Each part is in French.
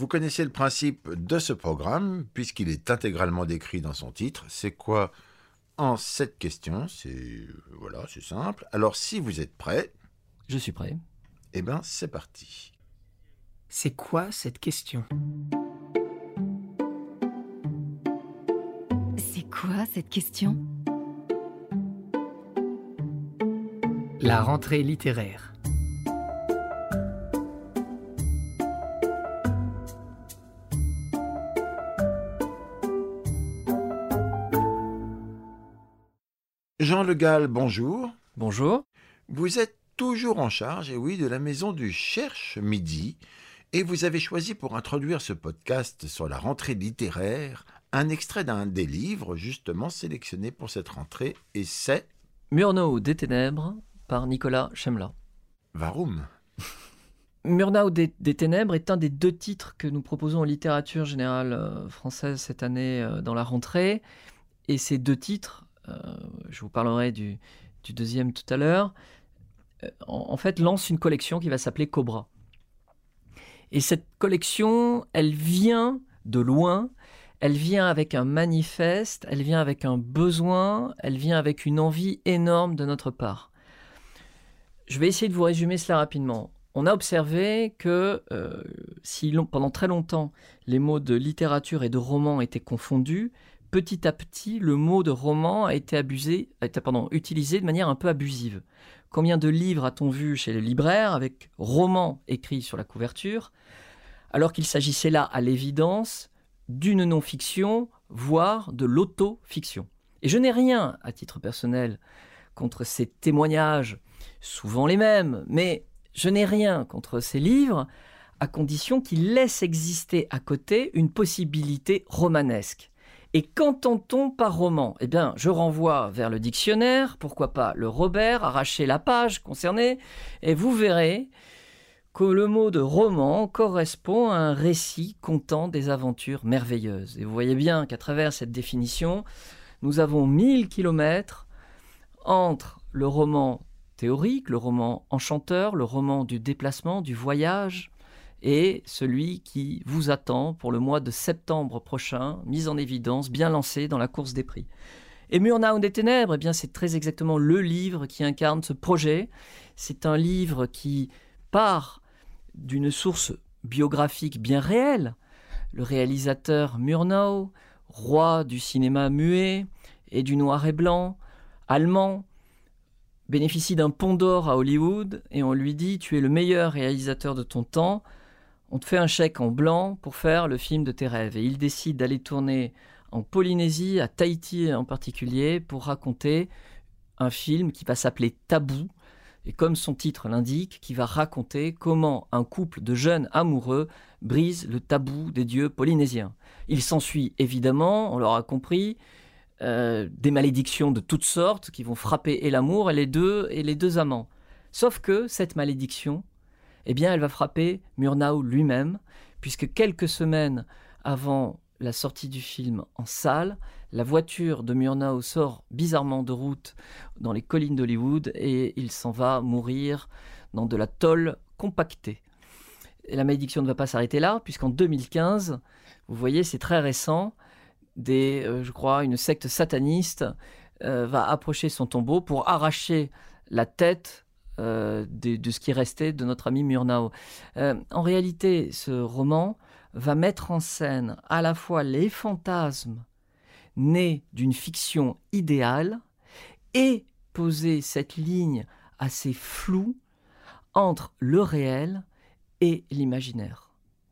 Vous connaissez le principe de ce programme, puisqu'il est intégralement décrit dans son titre. C'est quoi en cette question? C'est voilà, c'est simple. Alors si vous êtes prêts, Je suis prêt. eh ben c'est parti. C'est quoi cette question? C'est quoi cette question? La rentrée littéraire. Jean Le Gall, bonjour. Bonjour. Vous êtes toujours en charge, et oui, de la maison du Cherche Midi, et vous avez choisi pour introduire ce podcast sur la rentrée littéraire un extrait d'un des livres justement sélectionné pour cette rentrée, et c'est Murnau des Ténèbres par Nicolas Chemla. Varum. Murnau des, des Ténèbres est un des deux titres que nous proposons en littérature générale euh, française cette année euh, dans la rentrée. Et ces deux titres, je vous parlerai du, deuxième tout à l'heure, euh, en, fait lancent une collection qui va s'appeler Cobra. Et cette collection, elle vient de loin, elle vient avec un manifeste, elle vient avec un besoin, elle vient avec une envie énorme de notre part. Je vais essayer de vous résumer cela rapidement. On a observé que euh, si pendant très longtemps les mots de littérature et de roman étaient confondus, petit à petit le mot de roman a été abusé, a été, utilisé de manière un peu abusive. Combien de livres a-t-on vu chez les libraires avec roman écrit sur la couverture, alors qu'il s'agissait là à l'évidence d'une non-fiction, voire de l'auto-fiction. Et je n'ai rien, à titre personnel, contre ces témoignages, souvent les mêmes, mais je n'ai rien contre ces livres, à condition qu'ils laissent exister à côté une possibilité romanesque. Et qu'entend-on par roman? Eh bien, je renvoie vers le dictionnaire, pourquoi pas le Robert, arracher la page concernée, et vous verrez que le mot de roman correspond à un récit contant des aventures merveilleuses. Et vous voyez bien qu'à travers cette définition, nous avons 1000 kilomètres entre le roman théorique, le roman enchanteur, le roman du déplacement, du voyage, et celui qui vous attend pour le mois de septembre prochain, mis en évidence, bien lancé dans la course des prix. Et Murnau des Ténèbres, eh bien, c'est très exactement le livre qui incarne ce projet. C'est un livre qui part d'une source biographique bien réelle. Le réalisateur Murnau, roi du cinéma muet et du noir et blanc, allemand, bénéficie d'un pont d'or à Hollywood et on lui dit tu es le meilleur réalisateur de ton temps, on te fait un chèque en blanc pour faire le film de tes rêves. Et il décide d'aller tourner en Polynésie, à Tahiti en particulier, pour raconter un film qui va s'appeler Tabou, et comme son titre l'indique, qui va raconter comment un couple de jeunes amoureux brise le tabou des dieux polynésiens. Il s'ensuit évidemment, on l'aura compris, euh, des malédictions de toutes sortes qui vont frapper et l'amour et les deux et les deux amants. Sauf que cette malédiction, eh bien, elle va frapper Murnau lui-même, puisque quelques semaines avant la sortie du film en salle, la voiture de Murnau sort bizarrement de route dans les collines d'Hollywood et il s'en va mourir dans de la tôle compactée. La malédiction ne va pas s'arrêter là, puisqu'en 2015, vous voyez, c'est très récent, des, euh, je crois, une secte sataniste euh, va approcher son tombeau pour arracher la tête de, de, ce qui restait de notre ami Murnau. Euh, en réalité, ce roman va mettre en scène à la fois les fantasmes nés d'une fiction idéale et poser cette ligne assez floue entre le réel et l'imaginaire.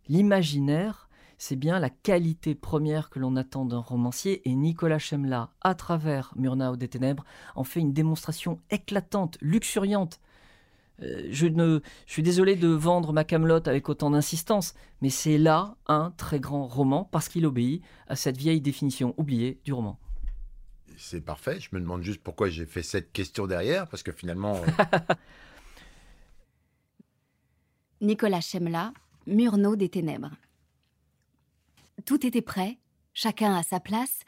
L'imaginaire, c'est bien la qualité première que l'on attend d'un romancier et Nicolas Chemla, à travers Murnau des Ténèbres, en fait une démonstration éclatante, luxuriante. Euh, je, ne, je suis désolé de vendre ma camelote avec autant d'insistance, mais c'est là un très grand roman parce qu'il obéit à cette vieille définition oubliée du roman. C'est parfait. Je me demande juste pourquoi j'ai fait cette question derrière, parce que finalement. euh, Nicolas Chemla, Murnau des Ténèbres. Tout était prêt, chacun à sa place,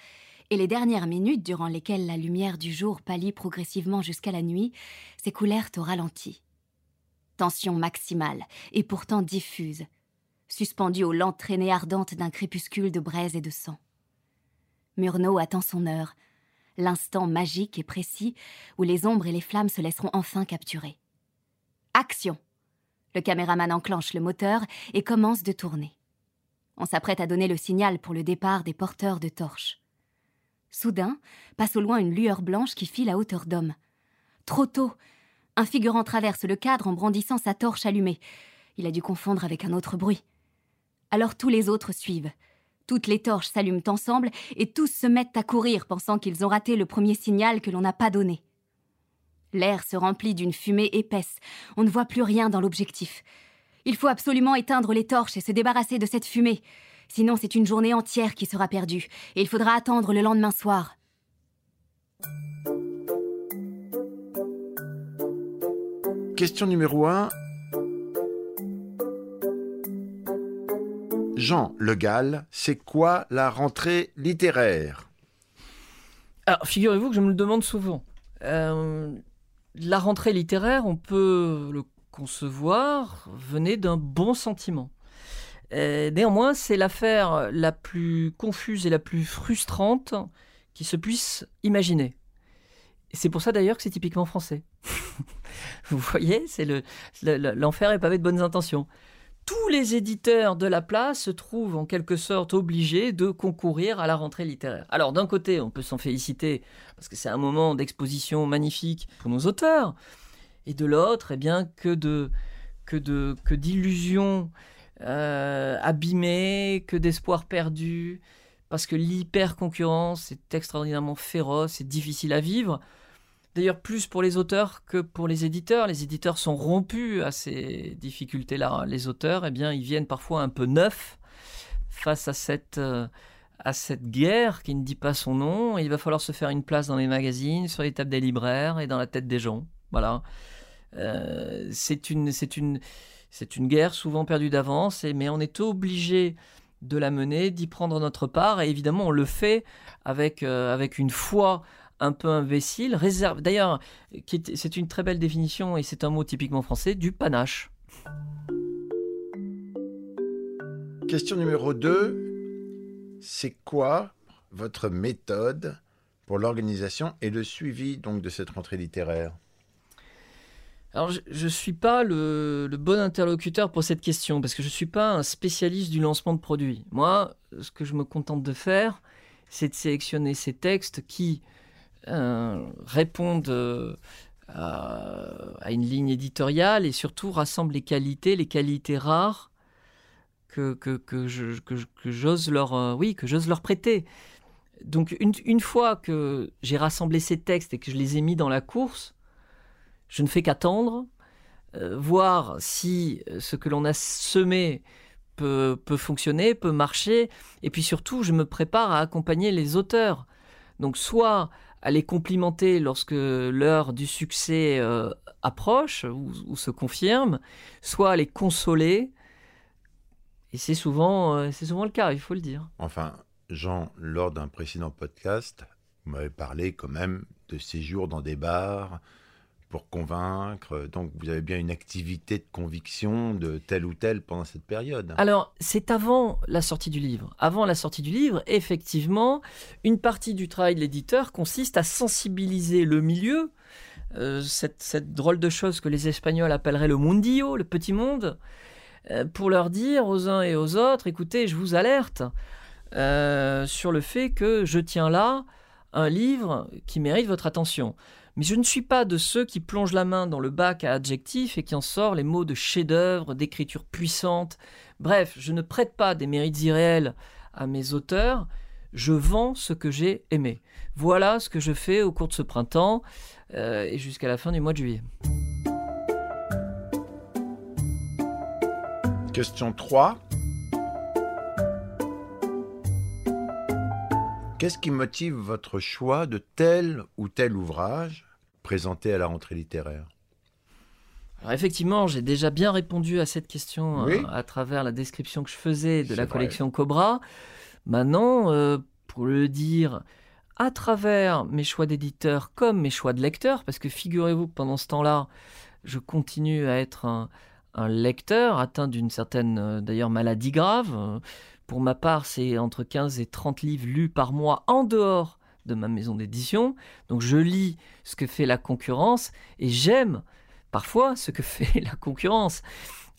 et les dernières minutes durant lesquelles la lumière du jour pâlit progressivement jusqu'à la nuit s'écoulèrent au ralenti. Tension maximale, et pourtant diffuse. suspendu aux lentes traînées ardentes d'un crépuscule de braise et de sang. Murnau attend son heure, l'instant magique et précis où les ombres et les flammes se laisseront enfin capturer. Action Le caméraman enclenche le moteur et commence de tourner. On s'apprête à donner le signal pour le départ des porteurs de torches. Soudain, passe au loin une lueur blanche qui file à hauteur d'homme. Trop tôt Un figurant traverse le cadre en brandissant sa torche allumée. Il a dû confondre avec un autre bruit. Alors tous les autres suivent. Toutes les torches s'allument ensemble et tous se mettent à courir pensant qu'ils ont raté le premier signal que l'on n'a pas donné. L'air se remplit d'une fumée épaisse. On ne voit plus rien dans l'objectif. Il faut absolument éteindre les torches et se débarrasser de cette fumée. Sinon, c'est une journée entière qui sera perdue, et il faudra attendre le lendemain soir. Question numéro 1. Jean Le Gall, c'est quoi la rentrée littéraire? Alors, figurez-vous que je me le demande souvent. Euh, la rentrée littéraire, on peut le concevoir, venait d'un bon sentiment. Euh, néanmoins, c'est l'affaire la plus confuse et la plus frustrante qui se puisse imaginer. C'est pour ça d'ailleurs que c'est typiquement français. Vous voyez, c'est le, l'enfer est pavé de bonnes intentions. Tous les éditeurs de la place se trouvent en quelque sorte obligés de concourir à la rentrée littéraire. Alors d'un côté, on peut s'en féliciter parce que c'est un moment d'exposition magnifique pour nos auteurs, et de l'autre, eh bien que de que de que d'illusions euh, abîmé, que d'espoir perdu, parce que l'hyper-concurrence est extraordinairement féroce et difficile à vivre. D'ailleurs, plus pour les auteurs que pour les éditeurs. Les éditeurs sont rompus à ces difficultés-là. Les auteurs, eh bien, ils viennent parfois un peu neufs face à cette, euh, à cette guerre qui ne dit pas son nom. il va falloir se faire une place dans les magazines, sur les tables des libraires et dans la tête des gens. Voilà. Euh, c'est une, c'est une, c'est une guerre souvent perdue d'avance, mais on est obligé de la mener, d'y prendre notre part, et évidemment on le fait avec, euh, avec une foi un peu imbécile, réserve. D'ailleurs, c'est une très belle définition, et c'est un mot typiquement français, du panache. Question numéro 2. C'est quoi votre méthode pour l'organisation et le suivi donc de cette rentrée littéraire? Alors, je ne suis pas le, bon interlocuteur pour cette question, parce que je ne suis pas un spécialiste du lancement de produits. Moi, ce que je me contente de faire, c'est de sélectionner ces textes qui répondent euh, à, une ligne éditoriale et surtout rassemblent les qualités, les qualités rares que, que, que, j'ose leur, euh, oui, que leur prêter. Donc, une, une fois que j'ai rassemblé ces textes et que je les ai mis dans la course, je ne fais qu'attendre, euh, voir si euh, ce que l'on a semé peut, fonctionner, peut marcher, et puis surtout, je me prépare à accompagner les auteurs. Donc soit à les complimenter lorsque l'heure du succès euh, approche ou, se confirme, soit à les consoler. Et c'est souvent, c'est souvent le cas, il faut le dire. Enfin, Jean, lors d'un précédent podcast, vous m'avez parlé quand même de séjours dans des bars, pour convaincre. Donc vous avez bien une activité de conviction de tel ou tel pendant cette période. Alors c'est avant la sortie du livre. Avant la sortie du livre, effectivement, une partie du travail de l'éditeur consiste à sensibiliser le milieu, euh, cette, drôle de chose que les Espagnols appelleraient le mundillo, le petit monde, euh, pour leur dire aux uns et aux autres, écoutez, je vous alerte euh, sur le fait que je tiens là un livre qui mérite votre attention. Mais je ne suis pas de ceux qui plongent la main dans le bac à adjectifs et qui en sortent les mots de chef-d'œuvre, d'écriture puissante. Bref, je ne prête pas des mérites irréels à mes auteurs. Je vends ce que j'ai aimé. Voilà ce que je fais au cours de ce printemps euh, et jusqu'à la fin du mois de juillet. Question 3. Qu'est-ce qui motive votre choix de tel ou tel ouvrage présenté à la rentrée littéraire? Alors effectivement, j'ai déjà bien répondu à cette question euh, à travers la description que je faisais de la collection Cobra. Maintenant, euh, pour le dire, à travers mes choix d'éditeur comme mes choix de lecteur, parce que figurez-vous que pendant ce temps-là, je continue à être un, un lecteur atteint d'une certaine euh, d'ailleurs maladie grave. Pour ma part, c'est entre 15 et 30 livres lus par mois en dehors de ma maison d'édition. Donc je lis ce que fait la concurrence et j'aime parfois ce que fait la concurrence.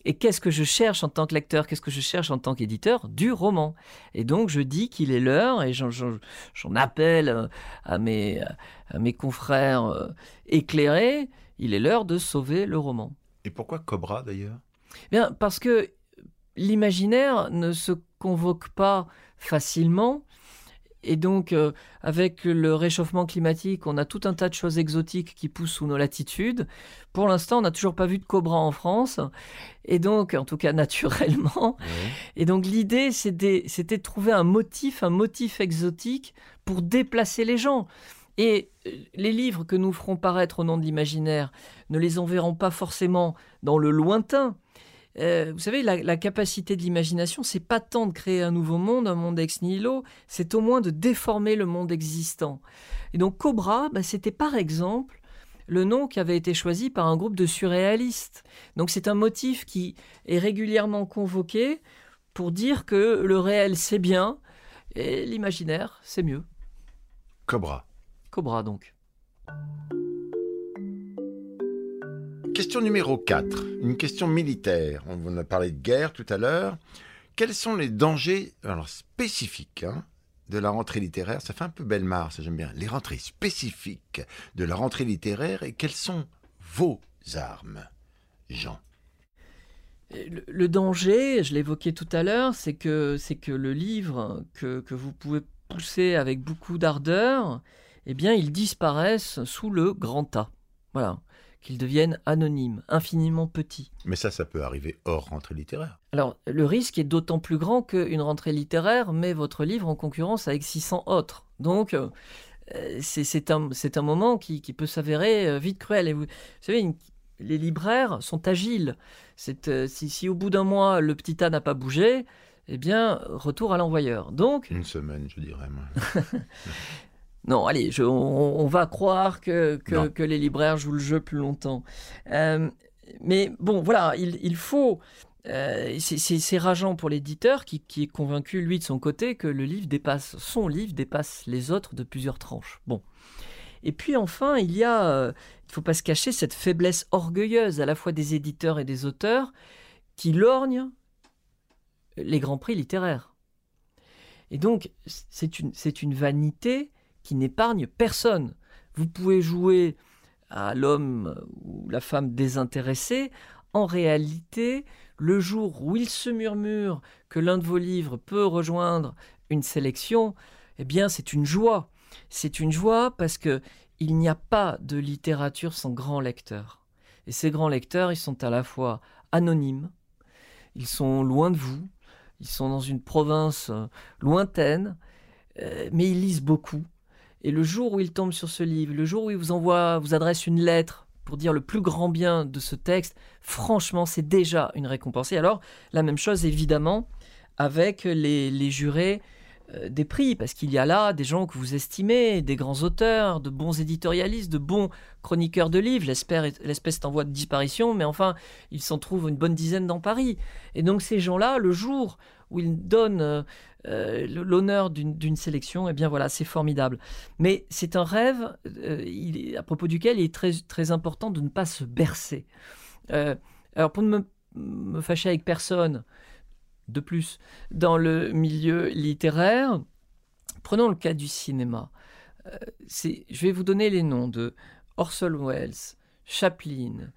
Et qu'est-ce que je cherche en tant que lecteur? Qu'est-ce que je cherche en tant qu'éditeur? Du roman. Et donc je dis qu'il est l'heure, et j'en appelle euh, à mes, à mes confrères euh, éclairés, il est l'heure de sauver le roman. Et pourquoi Cobra d'ailleurs? Bien, parce que l'imaginaire ne se convoque pas facilement et donc, euh, avec le réchauffement climatique, on a tout un tas de choses exotiques qui poussent sous nos latitudes. Pour l'instant, on n'a toujours pas vu de cobra en France. Et donc, en tout cas naturellement. Et donc, l'idée, c'était de trouver un motif, un motif exotique pour déplacer les gens. Et euh, les livres que nous ferons paraître au nom de l'imaginaire ne les enverront pas forcément dans le lointain, euh, vous savez, la, capacité de l'imagination, c'est pas tant de créer un nouveau monde, un monde ex nihilo, c'est au moins de déformer le monde existant. Et donc Cobra, bah, c'était par exemple le nom qui avait été choisi par un groupe de surréalistes. Donc c'est un motif qui est régulièrement convoqué pour dire que le réel c'est bien et l'imaginaire c'est mieux. Cobra. Cobra donc. Question numéro 4, une question militaire. On a parlé de guerre tout à l'heure. Quels sont les dangers alors, spécifiques hein, de la rentrée littéraire? Ça fait un peu belle ça j'aime bien. Les rentrées spécifiques de la rentrée littéraire et quelles sont vos armes, Jean? Le, danger, je l'évoquais tout à l'heure, c'est que, c'est que le livre que, que vous pouvez pousser avec beaucoup d'ardeur, eh bien, il disparaisse sous le grand tas. Voilà qu'ils deviennent anonymes, infiniment petits. Mais ça, ça peut arriver hors rentrée littéraire. Alors, le risque est d'autant plus grand qu'une rentrée littéraire met votre livre en concurrence avec 600 autres. Donc, euh, c'est un, un, moment qui, peut s'avérer euh, vite cruel. Et vous, savez, les libraires sont agiles. Euh, si, si, au bout d'un mois, le petit tas n'a pas bougé, eh bien, retour à l'envoyeur. Donc, Une semaine, je dirais. Non, allez, on, va croire que, que, les libraires jouent le jeu plus longtemps. Euh, mais bon, voilà, il, faut... Euh, c'est rageant pour l'éditeur qui, est convaincu, lui, de son côté, que le livre dépasse, son livre dépasse les autres de plusieurs tranches. Bon. Et puis enfin, il y a, euh, il ne faut pas se cacher, cette faiblesse orgueilleuse à la fois des éditeurs et des auteurs qui lorgnent les grands prix littéraires. Et donc, c'est une, une vanité qui n'épargne personne. Vous pouvez jouer à l'homme ou la femme désintéressée. En réalité, le jour où il se murmure que l'un de vos livres peut rejoindre une sélection, eh bien, c'est une joie. C'est une joie parce que il n'y a pas de littérature sans grands lecteurs. Et ces grands lecteurs, ils sont à la fois anonymes, ils sont loin de vous, ils sont dans une province euh, lointaine, euh, mais ils lisent beaucoup. Et le jour où il tombe sur ce livre, le jour où il vous envoie, vous adresse une lettre pour dire le plus grand bien de ce texte, franchement, c'est déjà une récompense. Et alors, la même chose évidemment avec les, jurés euh, des prix, parce qu'il y a là des gens que vous estimez, des grands auteurs, de bons éditorialistes, de bons chroniqueurs de livres. L'espèce est en voie de disparition, mais enfin, il s'en trouve une bonne dizaine dans Paris. Et donc ces gens-là, le jour où ils donnent euh, l'honneur d'une sélection, eh bien voilà, c'est formidable. Mais c'est un rêve euh, à propos duquel il est très, très important de ne pas se bercer. Euh, alors pour ne me, fâcher avec personne, de plus, dans le milieu littéraire, prenons le cas du cinéma. je vais vous donner les noms de Orson Welles, Chaplin,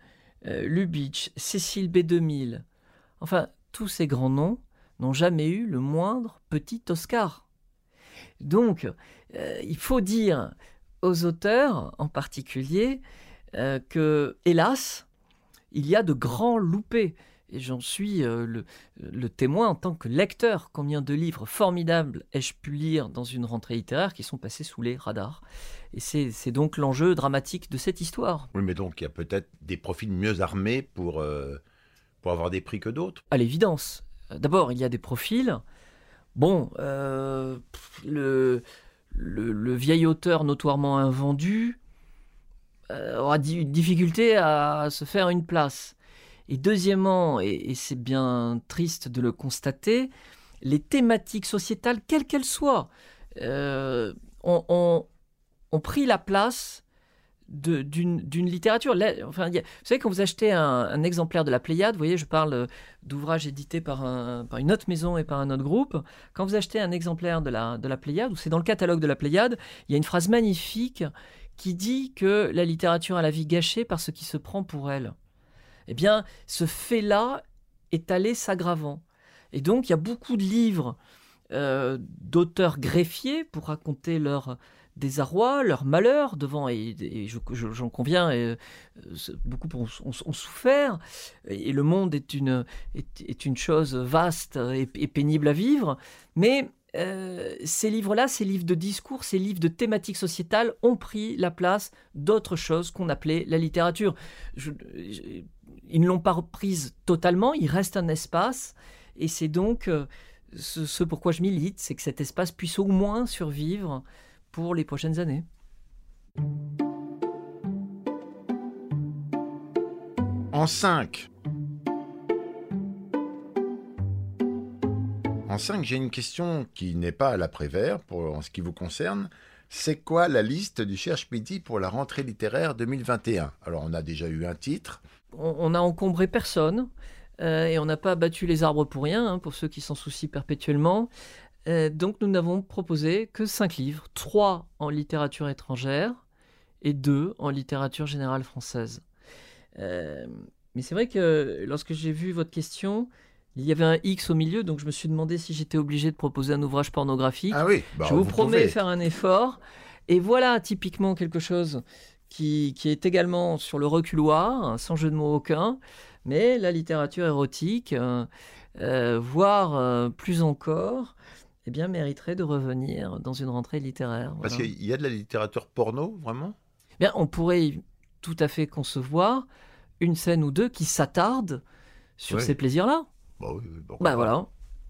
Lubitsch, Cécile B2000, enfin tous ces grands noms n'ont jamais eu le moindre petit Oscar. Donc, euh, il faut dire aux auteurs en particulier euh, que, hélas, il y a de grands loupés. Et j'en suis euh, le, témoin en tant que lecteur. Combien de livres formidables ai-je pu lire dans une rentrée littéraire qui sont passés sous les radars? Et c'est donc l'enjeu dramatique de cette histoire. Oui, mais donc il y a peut-être des profils mieux armés pour, pour avoir des prix que d'autres. À l'évidence. D'abord, il y a des profils. Bon, euh, le, vieil auteur notoirement invendu euh, aura une difficulté à se faire une place. Et deuxièmement, et, c'est bien triste de le constater, les thématiques sociétales, quelles qu'elles soient, euh, ont, pris la place d'une littérature. enfin, vous savez, quand vous achetez un, exemplaire de la Pléiade, vous voyez, je parle d'ouvrages édités par, une autre maison et par un autre groupe. Quand vous achetez un exemplaire de la, de la Pléiade, ou c'est dans le catalogue de la Pléiade, il y a une phrase magnifique qui dit que la littérature a la vie gâchée par ce qui se prend pour elle. Eh bien, ce fait-là est allé s'aggravant. Et donc, il y a beaucoup de livres euh, d'auteurs greffiers pour raconter leur désarroi, leur malheur devant, et, j'en conviens, euh, beaucoup ont, souffert, et, le monde est une, est, une chose vaste et, pénible à vivre, mais euh, ces livres-là, ces livres de discours, ces livres de thématiques sociétales ont pris la place d'autres choses qu'on appelait la littérature. ils ne l'ont pas prise totalement, il reste un espace, et c'est donc ce, pourquoi je milite, c'est que cet espace puisse au moins survivre pour les prochaines années. En 5. En 5, j'ai une question qui n'est pas à l'après-vert en ce qui vous concerne. C'est quoi la liste du Cherche Midi pour la rentrée littéraire 2021 Alors, on a déjà eu un titre. On n'a encombré personne. Euh, et on n'a pas battu les arbres pour rien, hein, pour ceux qui s'en soucient perpétuellement. Euh, donc nous n'avons proposé que cinq livres, trois en littérature étrangère et deux en littérature générale française. Euh, mais c'est vrai que lorsque j'ai vu votre question, il y avait un X au milieu, donc je me suis demandé si j'étais obligé de proposer un ouvrage pornographique. Ah oui, bah, je vous, promets de faire un effort. Et voilà typiquement quelque chose qui, qui est également sur le reculoir, hein, sans jeu de mots aucun. Mais la littérature érotique, euh, euh, voire euh, plus encore, eh bien, mériterait de revenir dans une rentrée littéraire. Parce qu'il y a de la littérature porno, vraiment? Eh Bien, on pourrait tout à fait concevoir une scène ou deux qui s'attarde sur ces plaisirs-là. Bah, oui, bah voilà.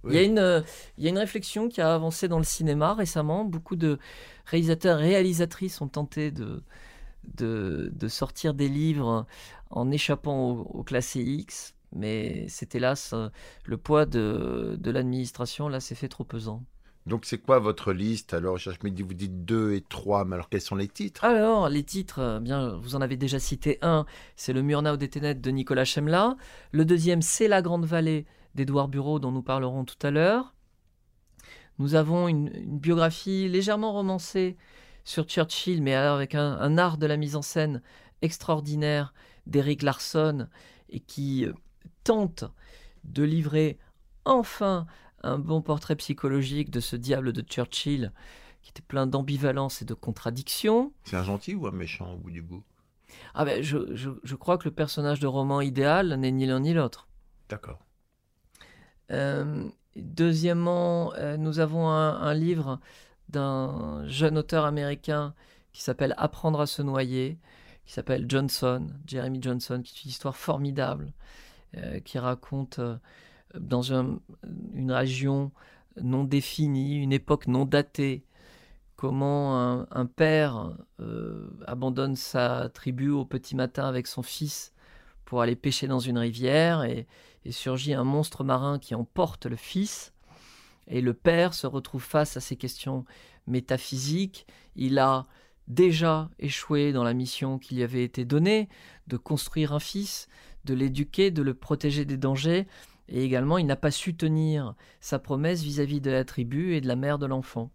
Il, y a une, il y a une réflexion qui a avancé dans le cinéma récemment. Beaucoup de réalisateurs et réalisatrices ont tenté de, de, de sortir des livres en échappant au, classé X, mais c'est hélas euh, le poids de, de l'administration, là, c'est fait trop pesant. Donc c'est quoi votre liste Alors, je me dis, vous dites 2 et 3, mais alors quels sont les titres? Alors, les titres, euh, bien, vous en avez déjà cité un, c'est Le Murnau des Ténèbres de Nicolas Chemla. Le deuxième, c'est La Grande Vallée d'Édouard Bureau, dont nous parlerons tout à l'heure. Nous avons une, biographie légèrement romancée sur Churchill, mais avec un, un art de la mise en scène extraordinaire d'Eric Larson et qui euh, tente de livrer enfin un bon portrait psychologique de ce diable de Churchill qui était plein d'ambivalence et de contradictions. C'est un gentil ou un méchant au bout du bout? Ah ben, je, je, crois que le personnage de roman idéal n'est ni l'un ni l'autre. D'accord. Euh, deuxièmement, euh, nous avons un, un livre d'un jeune auteur américain qui s'appelle Apprendre à se noyer, qui s'appelle Johnson, Jeremy Johnson, qui est une histoire formidable, qui raconte euh, dans une région non définie, une époque non datée, comment un, père euh, abandonne sa tribu au petit matin avec son fils pour aller pêcher dans une rivière et, et, surgit un monstre marin qui emporte le fils. Et le père se retrouve face à ces questions métaphysiques. Il a déjà échoué dans la mission qui lui avait été donnée, de construire un fils, de l'éduquer, de le protéger des dangers, et également il n'a pas su tenir sa promesse vis-à-vis de la tribu et de la mère de l'enfant.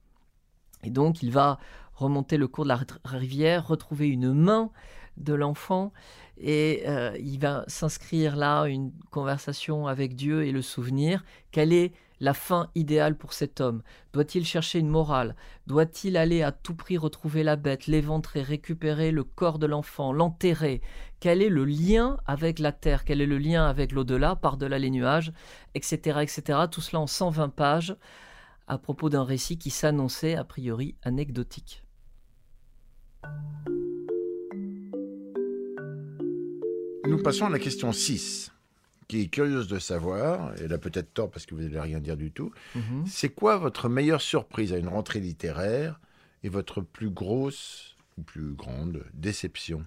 Et donc il va remonter le cours de la rivière, retrouver une main de l'enfant, et euh, il va s'inscrire là une conversation avec Dieu et le souvenir. Quelle est la fin idéale pour cet homme Doit-il chercher une morale? Doit-il aller à tout prix retrouver la bête, l'éventrer, récupérer le corps de l'enfant, l'enterrer? Quel est le lien avec la terre? Quel est le lien avec l'au-delà, par-delà les nuages, etc., etc. Tout cela en 120 pages à propos d'un récit qui s'annonçait a priori anecdotique. Nous passons à la question 6 qui est curieuse de savoir, et elle a peut-être tort parce que vous n'allez rien dire du tout, mhm. c'est quoi votre meilleure surprise à une rentrée littéraire et votre plus grosse ou plus grande déception?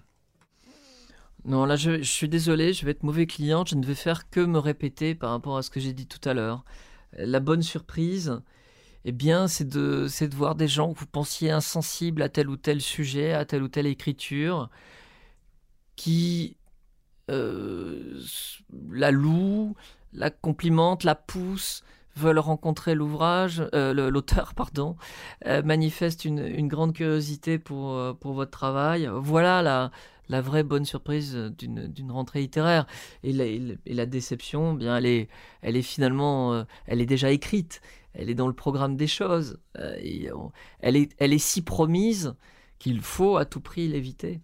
Non, là, je, je suis désolé, je vais être mauvais client, je ne vais faire que me répéter par rapport à ce que j'ai dit tout à l'heure. La bonne surprise, eh bien, c'est de, c'est de voir des gens que vous pensiez insensibles à tel ou tel sujet, à telle ou telle écriture, qui euh, la louent, la complimentent, la poussent, veulent rencontrer l'ouvrage, euh, l'auteur, pardon, euh, manifestent une, grande curiosité pour, pour votre travail. Voilà la, la vraie bonne surprise d'une rentrée littéraire. Et la, et la- déception, eh bien, elle est, elle est finalement, elle est déjà écrite. Elle est dans le programme des choses. Elle, est, elle est si promise qu'il faut à tout prix l'éviter.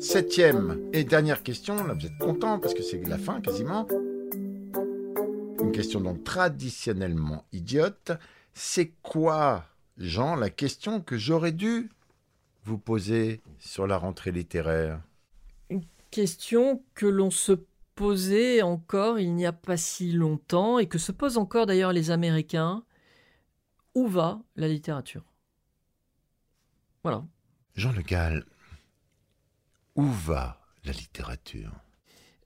Septième et dernière question, là vous êtes content parce que c'est la fin quasiment. Une question donc traditionnellement idiote. C'est quoi, Jean, la question que j'aurais dû vous poser sur la rentrée littéraire? Question que l'on se posait encore il n'y a pas si longtemps et que se posent encore d'ailleurs les Américains. Où va la littérature? Voilà. Jean Le Gall, où va la littérature?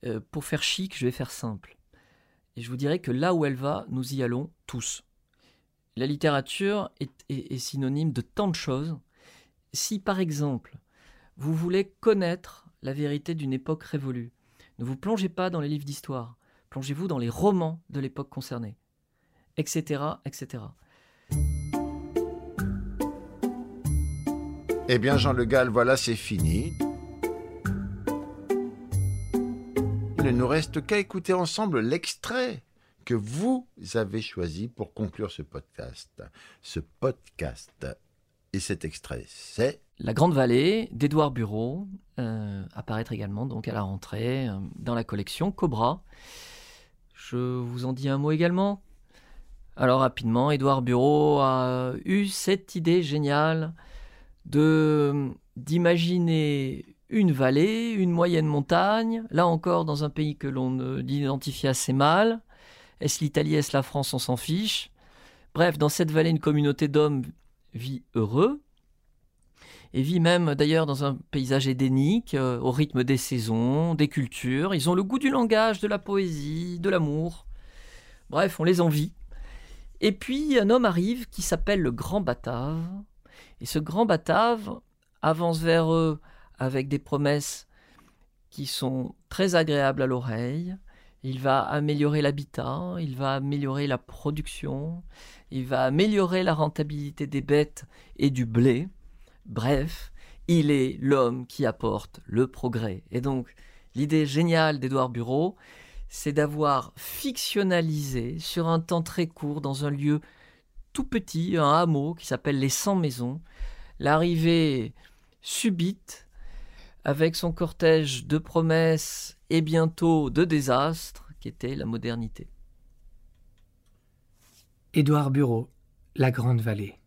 Euh, pour faire chic, je vais faire simple. Et je vous dirais que là où elle va, nous y allons tous. La littérature est, est- est synonyme de tant de choses. Si par exemple, vous voulez connaître la vérité d'une époque révolue, ne vous plongez pas dans les livres d'histoire, plongez-vous dans les romans de l'époque concernée, etc., etc. Eh bien, Jean Le Gall, voilà, c'est fini. Il ne nous reste qu'à écouter ensemble l'extrait que vous avez choisi pour conclure ce podcast. Ce podcast et cet extrait, c'est La Grande Vallée d'Édouard Bureau, euh, apparaître également donc à la rentrée euh, dans la collection Cobra. Je vous en dis un mot également. Alors rapidement, Édouard Bureau a eu cette idée géniale de d'imaginer une vallée, une moyenne montagne, là encore dans un pays que l'on identifie assez mal. Est-ce l'Italie, est-ce la France, on s'en fiche. Bref, dans cette vallée, une communauté d'hommes vit heureux, et vit même d'ailleurs dans un paysage édénique, euh, au rythme des saisons, des cultures. Ils ont le goût du langage, de la poésie, de l'amour. Bref, on les envie. Et puis un homme arrive qui s'appelle le Grand Batave. Et ce Grand Batave avance vers eux avec des promesses qui sont très agréables à l'oreille. Il va améliorer l'habitat, il va améliorer la production, il va améliorer la rentabilité des bêtes et du blé. Bref, il est l'homme qui apporte le progrès. Et donc, l'idée géniale d'Édouard Bureau, c'est d'avoir fictionnalisé sur un temps très court, dans un lieu tout petit, un hameau qui s'appelle les 100 maisons, l'arrivée subite, avec son cortège de promesses et bientôt de désastres, qui était la modernité. Édouard Bureau, La Grande Vallée.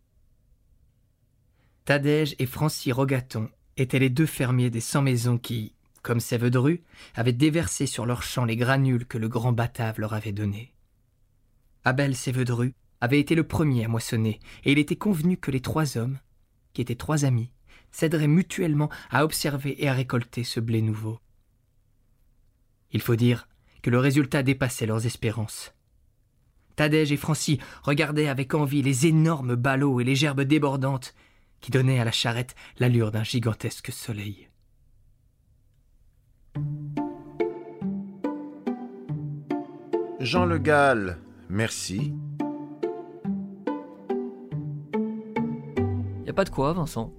Tadège et Francis Rogaton étaient les deux fermiers des cent maisons qui, comme Sèvres avaient déversé sur leurs champs les granules que le grand Batave leur avait donnés. Abel Sévedru avait été le premier à moissonner, et il était convenu que les trois hommes, qui étaient trois amis, s'aideraient mutuellement à observer et à récolter ce blé nouveau. Il faut dire que le résultat dépassait leurs espérances. Tadège et Francis regardaient avec envie les énormes ballots et les gerbes débordantes qui donnaient à la charrette l'allure d'un gigantesque soleil. Jean Le Gall, merci. Y a pas de quoi, Vincent.